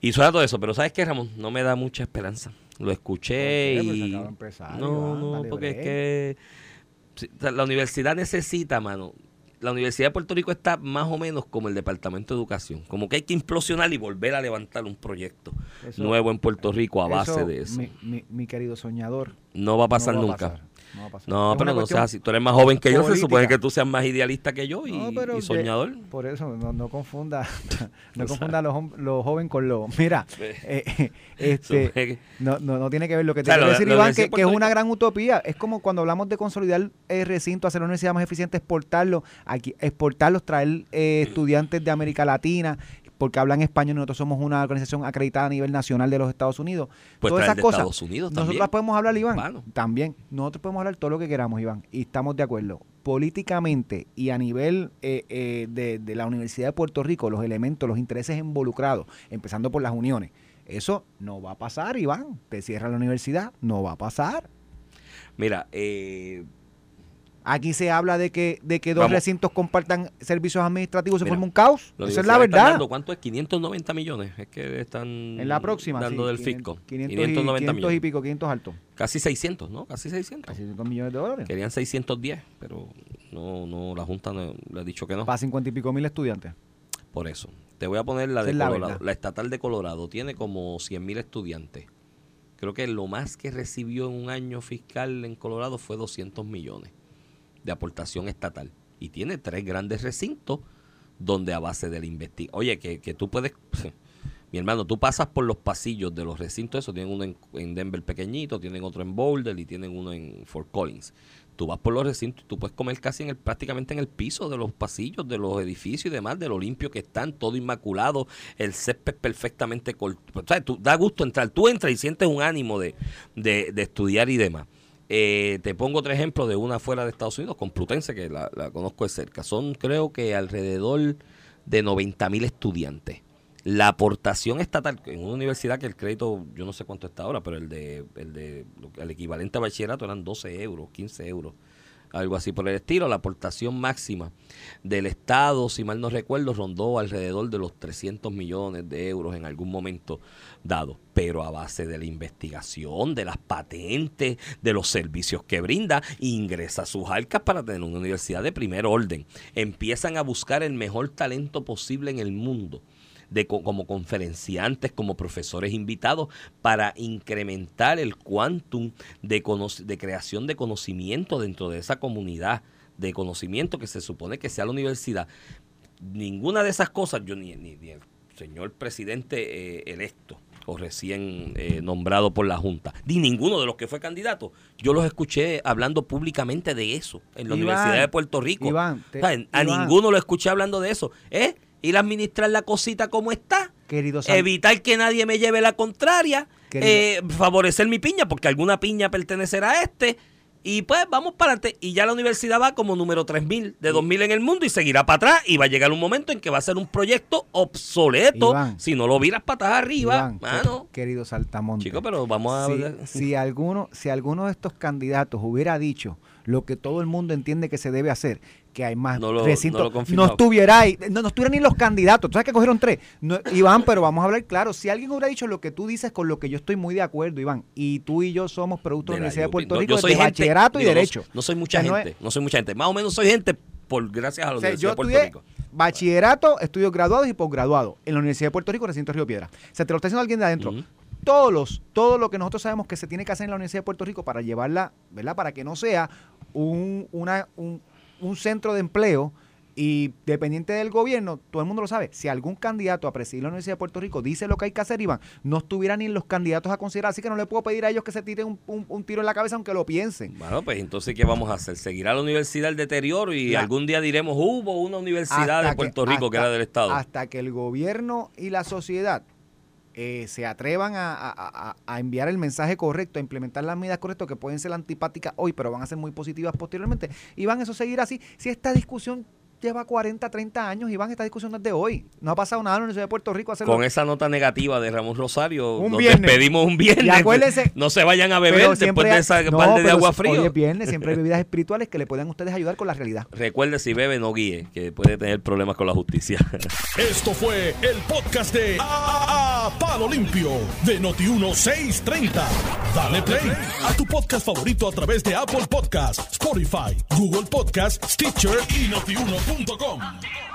Y suena todo eso, pero ¿sabes qué, Ramón? No me da mucha esperanza. Lo escuché. Pues y... acaba de empezar, no, no, porque es que la universidad necesita, mano. La Universidad de Puerto Rico está más o menos como el Departamento de Educación. Como que hay que implosionar y volver a levantar un proyecto Eso- nuevo en Puerto Rico a base Eso, de eso. Mi, mi- mi querido soñador. no va a pasar no va a nunca. a pasar. No, Es pero una no seas así. Tú eres más joven que yo, se supone que tú seas más idealista que yo y, No, soñador. por eso, no, no confunda, no confunda los, los jóvenes con los... Mira, eh, este, Supone que- no, no, no tiene que ver lo que te quiero lo- decir, Iván, que, es una gran utopía. Es como cuando hablamos de consolidar el recinto, hacer la universidad más eficiente, exportarlo, aquí, exportarlos, traer eh, estudiantes de América Latina, porque hablan español y nosotros somos una organización acreditada a nivel nacional de los Estados Unidos. Pues Todas esas cosas. Estados Unidos Nosotros también. las podemos hablar, Iván. Bueno. También. Nosotros podemos hablar todo lo que queramos, Iván. Y estamos de acuerdo. Políticamente y a nivel eh, eh, de, de la Universidad de Puerto Rico, los elementos, los intereses involucrados, empezando por las uniones. Eso no va a pasar, Iván. Te cierra la universidad, no va a pasar. Mira, eh, Aquí se habla de que, de que dos Vamos. recintos compartan servicios administrativos, se Mira, forma un caos. la Esa es la verdad. dando, ¿Cuánto es? 590 millones. Es que están En la próxima, dando sí, del 500, fisco. 500 y, 590 500 y millones. pico, 500 alto. Casi 600, ¿no? Casi 600. Casi 5 millones de dólares. Querían 610, pero no, no, la Junta no- le ha dicho que no. Para 50 y pico mil estudiantes. Por eso. Te voy a poner la de es la Colorado. verdad. La estatal de Colorado tiene como 100 mil estudiantes. Creo creo que lo más que recibió en un año fiscal en Colorado fue 200 millones de aportación estatal. Y tiene tres grandes recintos donde a base de la investigación. Oye, que, que tú puedes... Mi hermano, tú pasas por los pasillos de los recintos, eso tienen uno en, en Denver pequeñito, tienen otro en Boulder y tienen uno en Fort Collins tú vas por los recintos, tú puedes comer casi en el, prácticamente en el piso de los pasillos, de los edificios y demás, de lo limpio que están, todo inmaculado, el césped perfectamente corto. O sea, tú, da gusto entrar, tú entras y sientes un ánimo de, de, de estudiar y demás. Eh, te pongo otro ejemplo de una fuera de Estados Unidos, Complutense, que la, la conozco de cerca. Son creo que alrededor de 90 mil estudiantes. La aportación estatal en una universidad que el crédito, yo no sé cuánto está ahora, pero el de el, de, el equivalente a bachillerato eran 12 euros, 15 euros, algo así por el estilo. La aportación máxima del Estado, si mal no recuerdo, rondó alrededor de los 300 millones de euros en algún momento dado, pero a base de la investigación, de las patentes, de los servicios que brinda, ingresa a sus arcas para tener una universidad de primer orden. Empiezan a buscar el mejor talento posible en el mundo de, como conferenciantes, como profesores invitados, para incrementar el quantum de, de creación de conocimiento dentro de esa comunidad de conocimiento que se supone que sea la universidad. Ninguna de esas cosas, yo ni, ni, el señor presidente eh, electo o recién eh, nombrado por la Junta, ni ninguno de los que fue candidato, yo los escuché hablando públicamente de eso en la Iván, Universidad de Puerto Rico. Iván, te- O sea, a Iván. ninguno lo escuché hablando de eso. ¿Eh? Ir a administrar la cosita como está. Querido San- Evitar que nadie me lleve la contraria. Eh, favorecer mi piña, porque alguna piña pertenecerá a este. Y pues vamos para adelante. Y ya la universidad va como número 3000, de 2000 en el mundo y seguirá para atrás. Y va a llegar un momento en que va a ser un proyecto obsoleto Iván. si no lo viras patas arriba. Iván, mano. que- querido Saltamonte. Chico, pero vamos a si, si alguno, si alguno de estos candidatos hubiera dicho lo que todo el mundo entiende que se debe hacer, que hay más No lo- recintos, no lo confirmaba. estuviera ahí, no, no estuvieran ni los candidatos. Tú sabes que cogieron tres. No, Iván, pero vamos a hablar claro. Si alguien hubiera dicho lo que tú dices, con lo que yo estoy muy de acuerdo, Iván, y tú y yo somos producto de la Universidad de. Puerto No, Rico de bachillerato y no- derecho. No, soy mucha no gente, no soy mucha gente. Más o menos soy gente por gracias a la O sea, Universidad yo de Puerto estudié Rico. bachillerato, estudios graduados y posgraduados en la Universidad de Puerto Rico, recinto Río Piedra. O sea, te lo está diciendo alguien de adentro. Todos los, todo lo que nosotros sabemos que se tiene que hacer en la Universidad de Puerto Rico para llevarla, ¿verdad? Para que no sea un, una, un, un centro de empleo y dependiente del gobierno, todo el mundo lo sabe. Si algún candidato a presidir la Universidad de Puerto Rico dice lo que hay que hacer, Iván, no estuviera ni los candidatos a considerar. Así que no le puedo pedir a ellos que se tiren un, un- un tiro en la cabeza aunque lo piensen. Bueno, pues entonces, ¿qué vamos a hacer? ¿Seguirá la universidad el deterioro y algún día diremos, hubo una universidad Hasta de Puerto Rico que era del Estado? Hasta que el gobierno y la sociedad eh, se atrevan a, a- a- enviar el mensaje correcto, a implementar las medidas correctas que pueden ser antipáticas hoy, pero van a ser muy positivas posteriormente. Y van a eso seguir así. Si esta discusión lleva 40, 30 años, Iván, esta discusión no es de hoy. No ha pasado nada en la Universidad de Puerto Rico. hacerlo- Con esa nota negativa de Ramón Rosario, Un nos viernes. despedimos un viernes. Y acuérdense- no se vayan a beber después siempre de esa no, balde de agua frío. Hoy es viernes, siempre hay bebidas espirituales que le puedan ustedes ayudar con la realidad. Recuerde, si bebe, no guíe, que puede tener problemas con la justicia. Esto fue el podcast de A, A- Palo Limpio de Noti1630. Dale play a tu podcast favorito a través de Apple Podcasts, Spotify, Google Podcasts, Stitcher y notiuno.com. Antier.com.